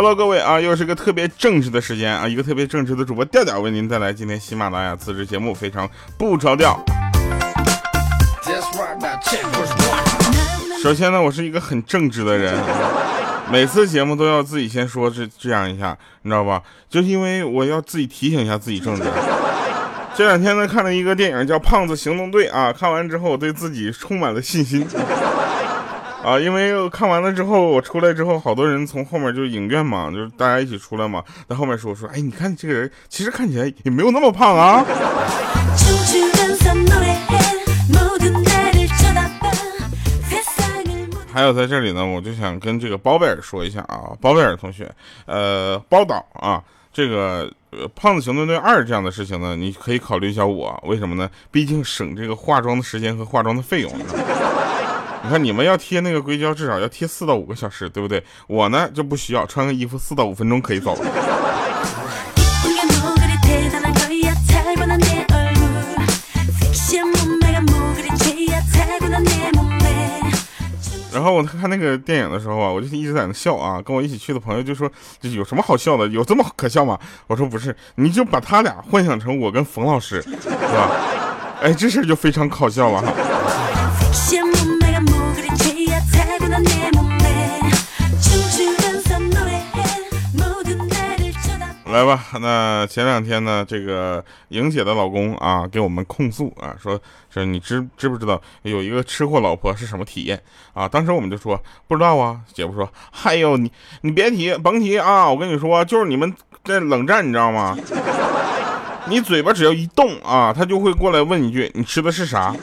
Hello，各位啊，又是个特别正直的时间啊，一个特别正直的主播调调为您带来今天喜马拉雅自制节目，非常不着调。首先呢，我是一个很正直的人，每次节目都要自己先说这这样一下，你知道吧？就是因为我要自己提醒一下自己正直。这两天呢，看了一个电影叫《胖子行动队》啊，看完之后我对自己充满了信心啊，因为看完了之后，我出来之后，好多人从后面就影院嘛，就是大家一起出来嘛，在后面说说，哎，你看这个人其实看起来也没有那么胖啊。还有在这里呢，我就想跟这个包贝尔说一下啊，包贝尔同学，呃，包导啊。这个呃，胖子行动队二这样的事情呢，你可以考虑一下我，为什么呢？毕竟省这个化妆的时间和化妆的费用。你看你们要贴那个硅胶，至少要贴四到五个小时，对不对？我呢就不需要，穿个衣服四到五分钟可以走了。然后我看那个电影的时候啊，我就一直在那笑啊。跟我一起去的朋友就说：“这有什么好笑的？有这么可笑吗？”我说：“不是，你就把他俩幻想成我跟冯老师，是吧？哎，这事就非常搞笑了哈。”来吧，那前两天呢，这个莹姐的老公啊，给我们控诉啊，说说你知知不知道有一个吃货老婆是什么体验啊？当时我们就说不知道啊。姐夫说，哎呦你你别提，甭提啊！我跟你说，就是你们在冷战，你知道吗？你嘴巴只要一动啊，他就会过来问一句，你吃的是啥？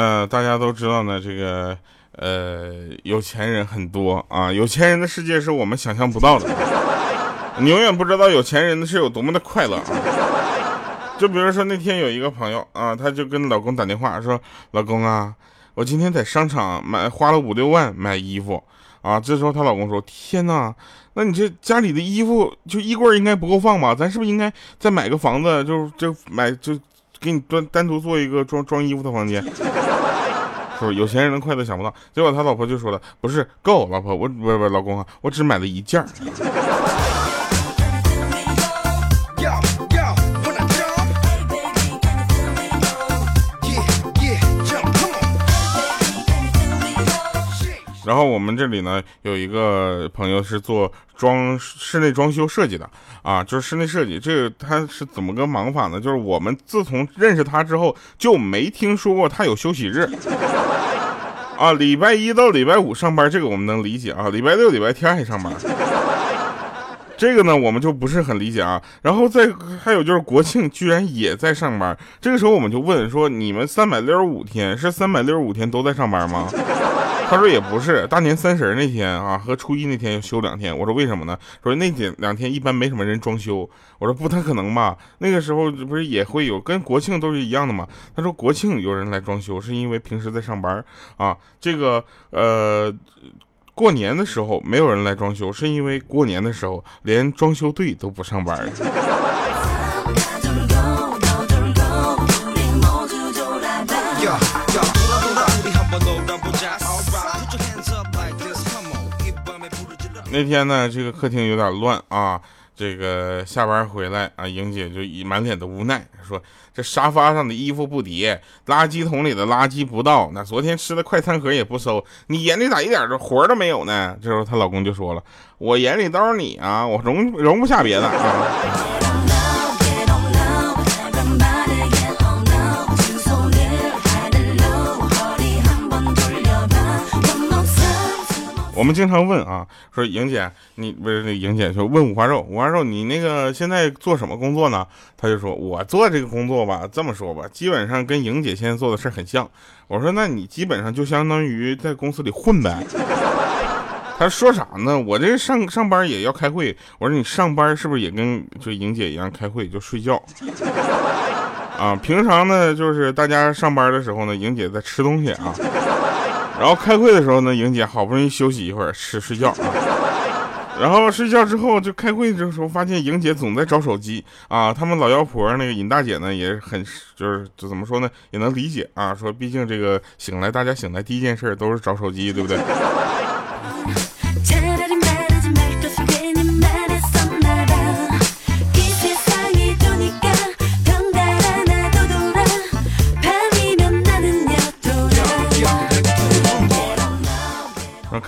那大家都知道呢，这个呃，有钱人很多啊，有钱人的世界是我们想象不到的。你永远不知道有钱人的是有多么的快乐啊！就比如说那天有一个朋友啊，他就跟老公打电话说：“老公啊，我今天在商场买花了五六万买衣服啊。”这时候她老公说：“天哪，那你这家里的衣服就衣柜应该不够放吧？咱是不是应该再买个房子，就就买就？”给你单单独做一个装装衣服的房间，是不是有钱人的快乐想不到？结果他老婆就说了，不是够，老婆我不不老公啊，我只买了一件。然后我们这里呢有一个朋友是做装室内装修设计的啊，就是室内设计，这个他是怎么个忙法呢？就是我们自从认识他之后就没听说过他有休息日啊，礼拜一到礼拜五上班，这个我们能理解啊，礼拜六、礼拜天还上班，这个呢我们就不是很理解啊。然后再还有就是国庆居然也在上班，这个时候我们就问说，你们三百六十五天是三百六十五天都在上班吗？他说也不是，大年三十那天啊和初一那天要休两天。我说为什么呢？说那天两天一般没什么人装修。我说不太可能吧？那个时候不是也会有，跟国庆都是一样的嘛。他说国庆有人来装修，是因为平时在上班啊。这个呃，过年的时候没有人来装修，是因为过年的时候连装修队都不上班。那天呢，这个客厅有点乱啊。这个下班回来啊，莹姐就满脸的无奈，说：“这沙发上的衣服不叠，垃圾桶里的垃圾不倒，那昨天吃的快餐盒也不收，你眼里咋一点这活都没有呢？”这时候她老公就说了：“我眼里都是你啊，我容容不下别的啊。”我们经常问啊，说莹姐，你不是那莹姐就问五花肉，五花肉，你那个现在做什么工作呢？他就说，我做这个工作吧，这么说吧，基本上跟莹姐现在做的事很像。我说，那你基本上就相当于在公司里混呗。他说啥呢？我这上上班也要开会。我说你上班是不是也跟就莹姐一样开会就睡觉？啊，平常呢就是大家上班的时候呢，莹姐在吃东西啊。然后开会的时候呢，莹姐好不容易休息一会儿，吃睡觉啊。然后睡觉之后就开会的时候，发现莹姐总在找手机啊。他们老妖婆那个尹大姐呢，也很就是就怎么说呢，也能理解啊。说毕竟这个醒来，大家醒来第一件事都是找手机，对不对？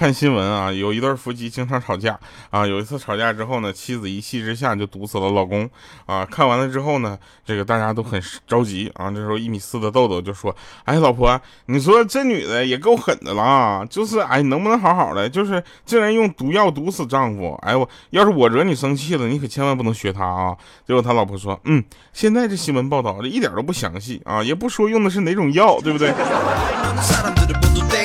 看新闻啊，有一对夫妻经常吵架啊。有一次吵架之后呢，妻子一气之下就毒死了老公啊。看完了之后呢，这个大家都很着急啊。这时候一米四的豆豆就说：“哎，老婆，你说这女的也够狠的了，就是哎，能不能好好的？就是竟然用毒药毒死丈夫。哎我要是我惹你生气了，你可千万不能学他啊。”结果他老婆说：“嗯，现在这新闻报道这一点都不详细啊，也不说用的是哪种药，对不对？”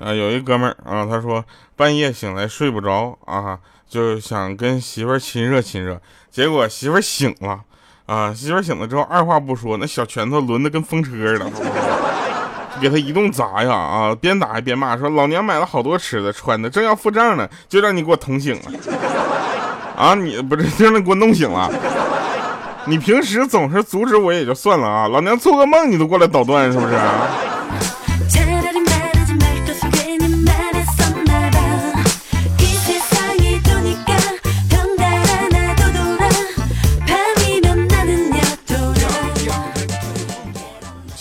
啊，有一哥们儿啊，他说半夜醒来睡不着.啊，就想跟媳妇儿亲热亲热，结果媳妇儿醒了。啊，媳妇儿醒了之后，二话不说，那小拳头抡的跟风车似的，给他一顿砸呀。啊，边打还边骂，说老娘买了好多吃的穿的，正要付账呢，就让你给我捅醒了。啊，你不是就让你给我弄醒了。你平时总是阻止我也就算了啊，老娘做个梦你都过来捣乱是不是？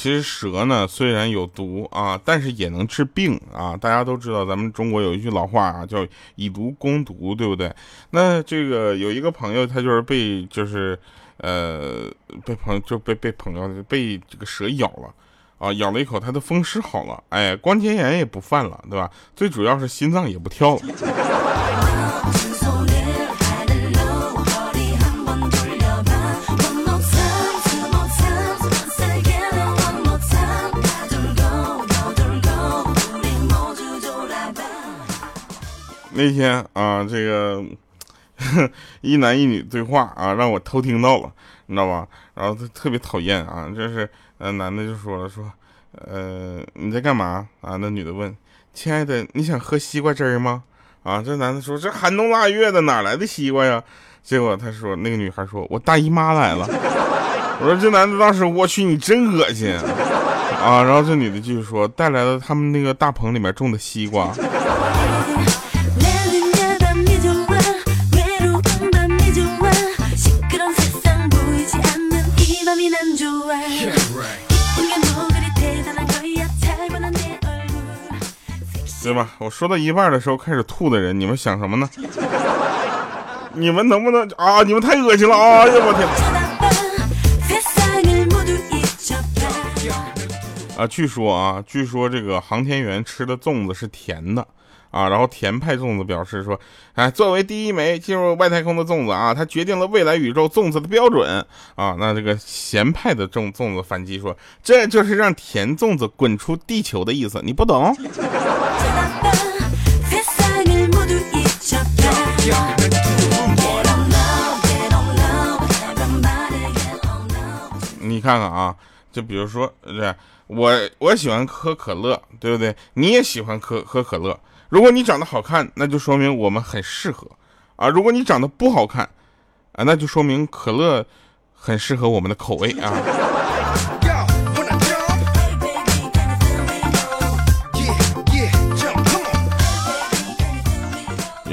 其实蛇呢虽然有毒啊，但是也能治病啊。大家都知道咱们中国有一句老话啊，叫以毒攻毒，对不对？那这个有一个朋友他就是被就是。呃，被朋友就被被朋友被这个蛇咬了，啊，咬了一口，他的风湿好了，哎，关节炎也不犯了，对吧？最主要是心脏也不跳了。那天啊，这个。一男一女对话啊，让我偷听到了，你知道吧？然后他特别讨厌啊，就是，呃，男的就说了，说，呃，你在干嘛啊？那女的问，亲爱的，你想喝西瓜汁吗？啊，这男的说，这寒冬腊月的哪来的西瓜呀？结果他说，那个女孩说，我大姨妈来了。我说这男的当时，我去，你真恶心啊！然后这女的继续说，带来了他们那个大棚里面种的西瓜。对吧？我说到一半的时候开始吐的人，你们想什么呢？你们能不能啊？你们太恶心了！哎呀，我天！啊，据说啊，据说这个航天员吃的粽子是甜的。啊，然后甜派粽子表示说，哎，作为第一枚进入外太空的粽子啊，它决定了未来宇宙粽子的标准啊。那这个咸派的粽粽子反击说，这就是让甜粽子滚出地球的意思，你不懂？你看看啊，就比如说，这我我喜欢喝可乐，对不对？你也喜欢喝喝可乐。如果你长得好看，那就说明我们很适合啊；如果你长得不好看，啊，那就说明可乐很适合我们的口味啊。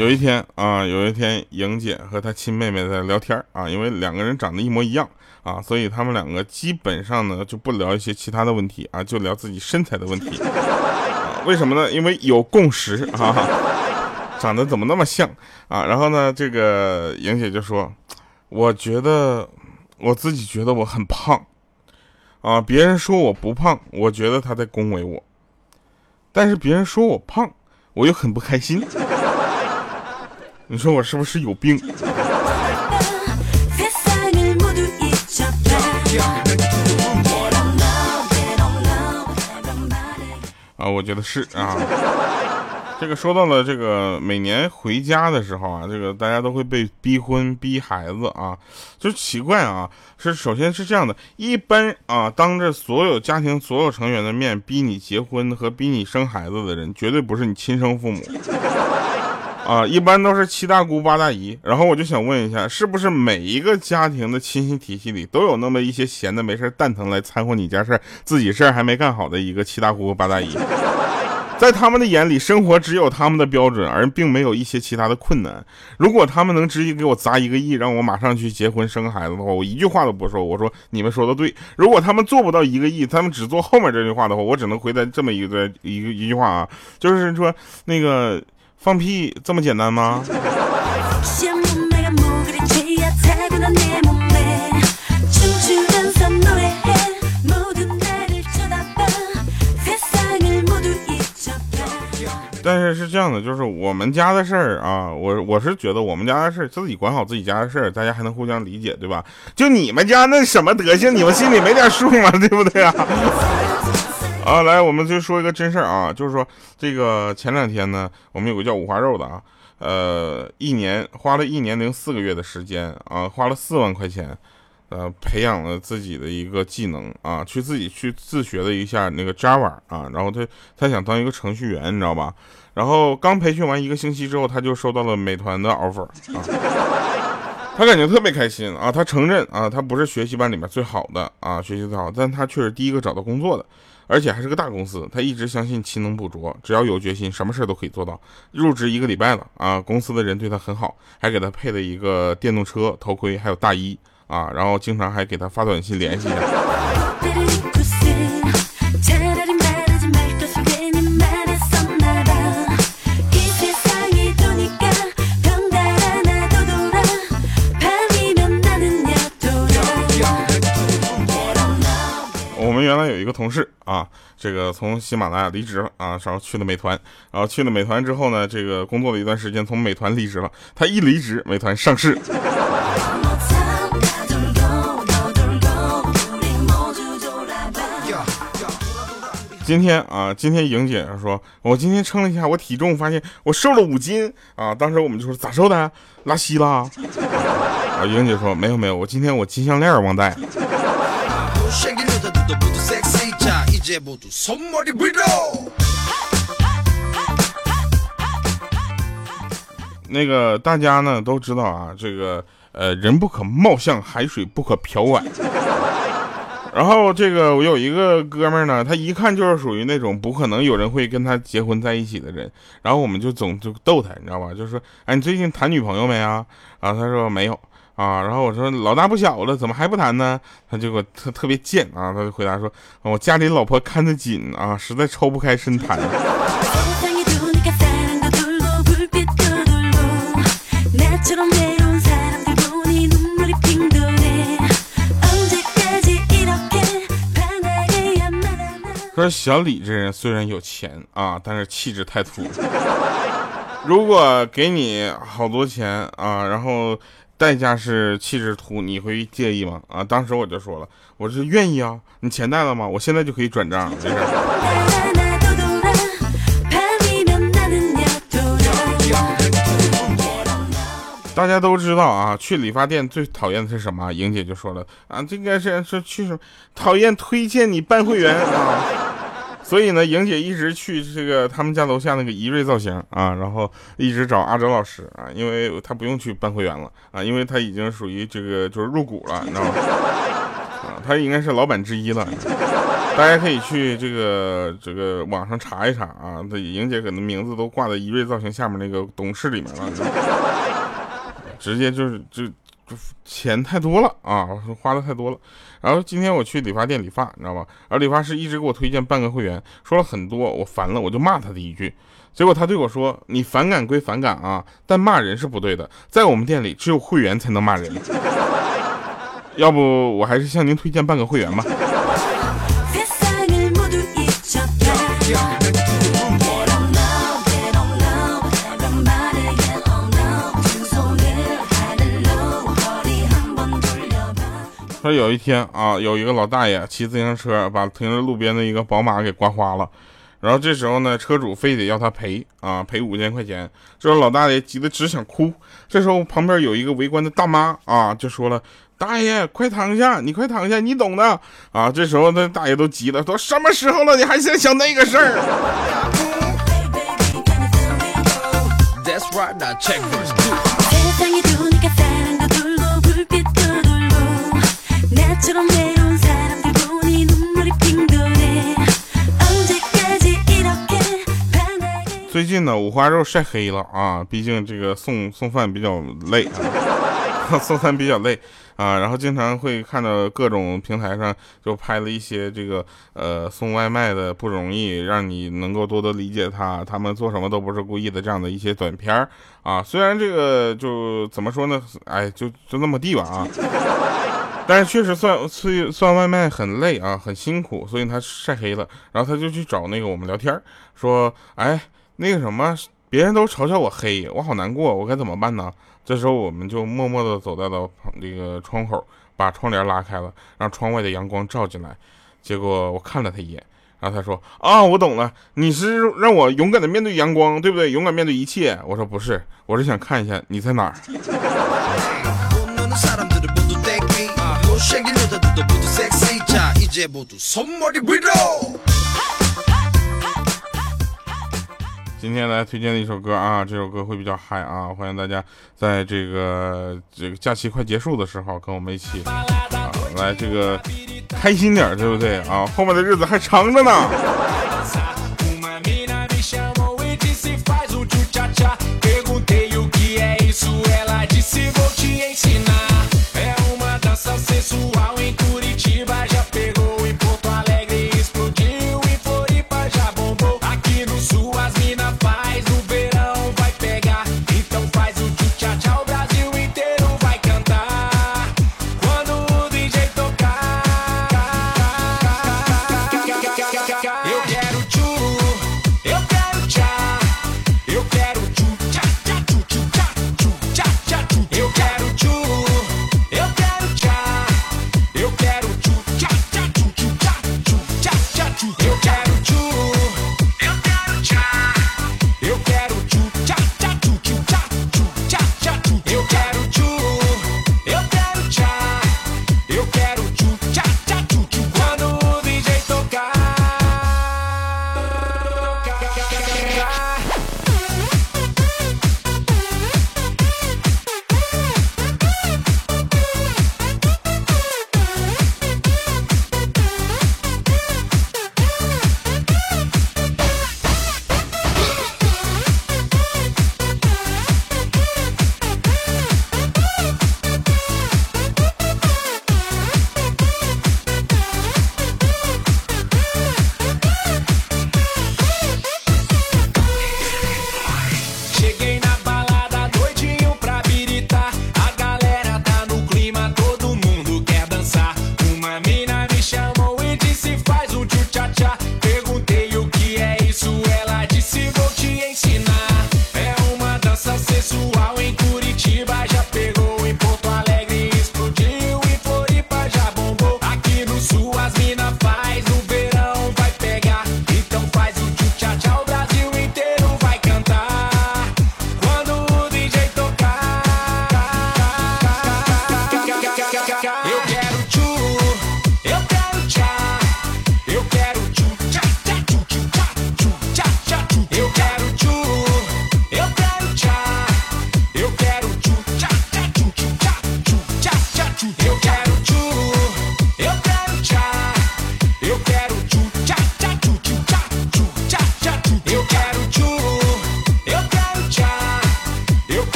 有一天啊，有一天，莹姐和她亲妹妹在聊天啊，因为两个人长得一模一样啊，所以他们两个基本上呢就不聊一些其他的问题啊，就聊自己身材的问题。为什么呢？因为有共识啊，长得怎么那么像啊？然后呢，这个莹姐就说：“我觉得我自己觉得我很胖啊，别人说我不胖，我觉得他在恭维我，但是别人说我胖，我又很不开心。你说我是不是有病？”啊，我觉得是啊，这个说到了这个每年回家的时候啊，这个大家都会被逼婚逼孩子啊，就奇怪啊，是首先是这样的，一般啊，当着所有家庭所有成员的面逼你结婚和逼你生孩子的人，绝对不是你亲生父母啊，一般都是七大姑八大姨。然后我就想问一下，是不是每一个家庭的亲戚体系里都有那么一些闲的没事蛋疼来掺和你家事儿，自己事儿还没干好的一个七大姑八大姨？在他们的眼里，生活只有他们的标准，而并没有一些其他的困难。如果他们能直接给我砸一个亿，让我马上去结婚生孩子的话，我一句话都不说。我说你们说的对。如果他们做不到一个亿，他们只做后面这句话的话，我只能回答这么一个一一句话啊，就是说那个放屁这么简单吗？但是是这样的，就是我们家的事儿啊，我我是觉得我们家的事儿自己管好自己家的事儿，大家还能互相理解，对吧？就你们家那什么德行，你们心里没点数吗？对不对啊？啊，来，我们就说一个真事儿啊，就是说这个前两天呢，我们有个叫五花肉的啊，呃，一年花了一年零四个月的时间啊，花了四万块钱。呃，培养了自己的一个技能啊，去自己去自学了一下那个 Java 啊，然后他他想当一个程序员，你知道吧？然后刚培训完一个星期之后，他就收到了美团的 offer 啊，他感觉特别开心啊，他承认啊，他不是学习班里面最好的啊，学习最好，但他却是第一个找到工作的，而且还是个大公司。他一直相信勤能补拙，只要有决心，什么事都可以做到。入职一个礼拜了啊，公司的人对他很好，还给他配了一个电动车、头盔，还有大衣。啊，然后经常还给他发短信联系一下。来有一个同事啊，这个从喜马拉雅离职了啊，然后去了美团，然后去了美团之后呢，这个工作了一段时间，从美团离职了。他一离职，美团上市。今天啊，今天莹姐说，我今天称了一下我体重，发现我瘦了五斤啊。当时我们就说咋瘦的？拉稀了？啊，莹姐说没有没有，我今天我金项链忘带。那个大家呢都知道啊，这个呃人不可貌相，海水不可漂碗。然后这个我有一个哥们呢，他一看就是属于那种不可能有人会跟他结婚在一起的人。然后我们就总就逗他，你知道吧？就说，哎，你最近谈女朋友没啊？啊，他说没有啊。然后我说老大不小了，怎么还不谈呢？他就给特特别贱啊，他就回答说，我家里老婆看得紧啊，实在抽不开身谈。说小李这人虽然有钱啊，但是气质太土。如果给你好多钱啊，然后代价是气质图，你会介意吗？啊，当时我就说了，我是愿意啊。你钱带了吗？我现在就可以转账，没事。大家都知道啊，去理发店最讨厌的是什么？莹姐就说了啊，这个是是去什么？讨厌推荐你办会员啊。所以呢，莹姐一直去这个他们家楼下那个怡瑞造型啊，然后一直找阿哲老师啊，因为他不用去办会员了啊，因为他已经属于这个就是入股了，你知道吗？啊，他应该是老板之一了。大家可以去这个这个网上查一查啊，这莹姐可能名字都挂在怡瑞造型下面那个董事里面了，直接就是就。钱太多了啊，花的太多了。然后今天我去理发店理发，你知道吧？而理发师一直给我推荐办个会员，说了很多，我烦了，我就骂他的一句。结果他对我说：“你反感归反感啊，但骂人是不对的。在我们店里，只有会员才能骂人。要不我还是向您推荐办个会员吧。”说有一天啊，有一个老大爷骑自行车把停在路边的一个宝马给刮花了，然后这时候呢，车主非得要他赔啊，赔五千块钱。这时候老大爷急得只想哭。这时候旁边有一个围观的大妈啊，就说了：“大爷，快躺下，你快躺下，你懂的啊。”这时候那大爷都急了，都什么时候了，你还在想那个事儿？最近呢，五花肉晒黑了啊！毕竟这个送送饭比较累，送餐比较累啊。然后经常会看到各种平台上就拍了一些这个呃送外卖的不容易，让你能够多多理解他，他们做什么都不是故意的这样的一些短片啊。虽然这个就怎么说呢，哎，就就那么地吧啊。但是确实算算算外卖很累啊，很辛苦，所以他晒黑了。然后他就去找那个我们聊天，说，哎。那个什么，别人都嘲笑我黑，我好难过，我该怎么办呢？这时候我们就默默地走到了旁那个窗口，把窗帘拉开了，让窗外的阳光照进来。结果我看了他一眼，然后他说：“啊，我懂了，你是让我勇敢地面对阳光，对不对？勇敢面对一切。”我说：“不是，我是想看一下你在哪儿。”今天来推荐的一首歌啊，这首歌会比较嗨啊，欢迎大家在这个这个假期快结束的时候，跟我们一起啊，来这个开心点，对不对啊？后面的日子还长着呢。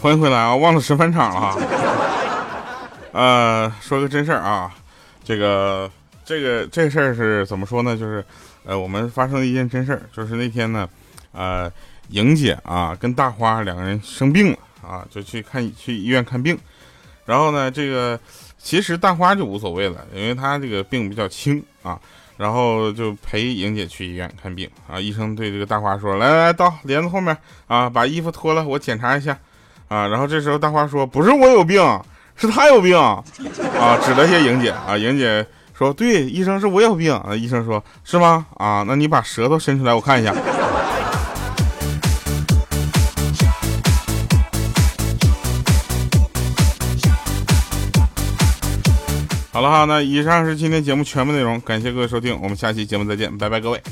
欢迎回来啊！忘了神返场了啊。呃，说个真事儿啊，这个这个这事儿是怎么说呢？就是呃，我们发生了一件真事儿，就是那天呢，呃，莹姐啊跟大花两个人生病了啊，就去看去医院看病。然后呢，这个其实大花就无所谓了，因为她这个病比较轻啊。然后就陪莹姐去医院看病啊。医生对这个大花说：“来来来，到帘子后面啊，把衣服脱了，我检查一下。”啊。然后这时候大花说：“不是我有病，是他有病。”啊，指了一下莹姐啊，莹姐说：“对，医生是我有病。”啊，医生说：“是吗？啊，那你把舌头伸出来，我看一下。”好了哈，那以上是今天节目全部内容，感谢各位收听，我们下期节目再见，拜拜各位。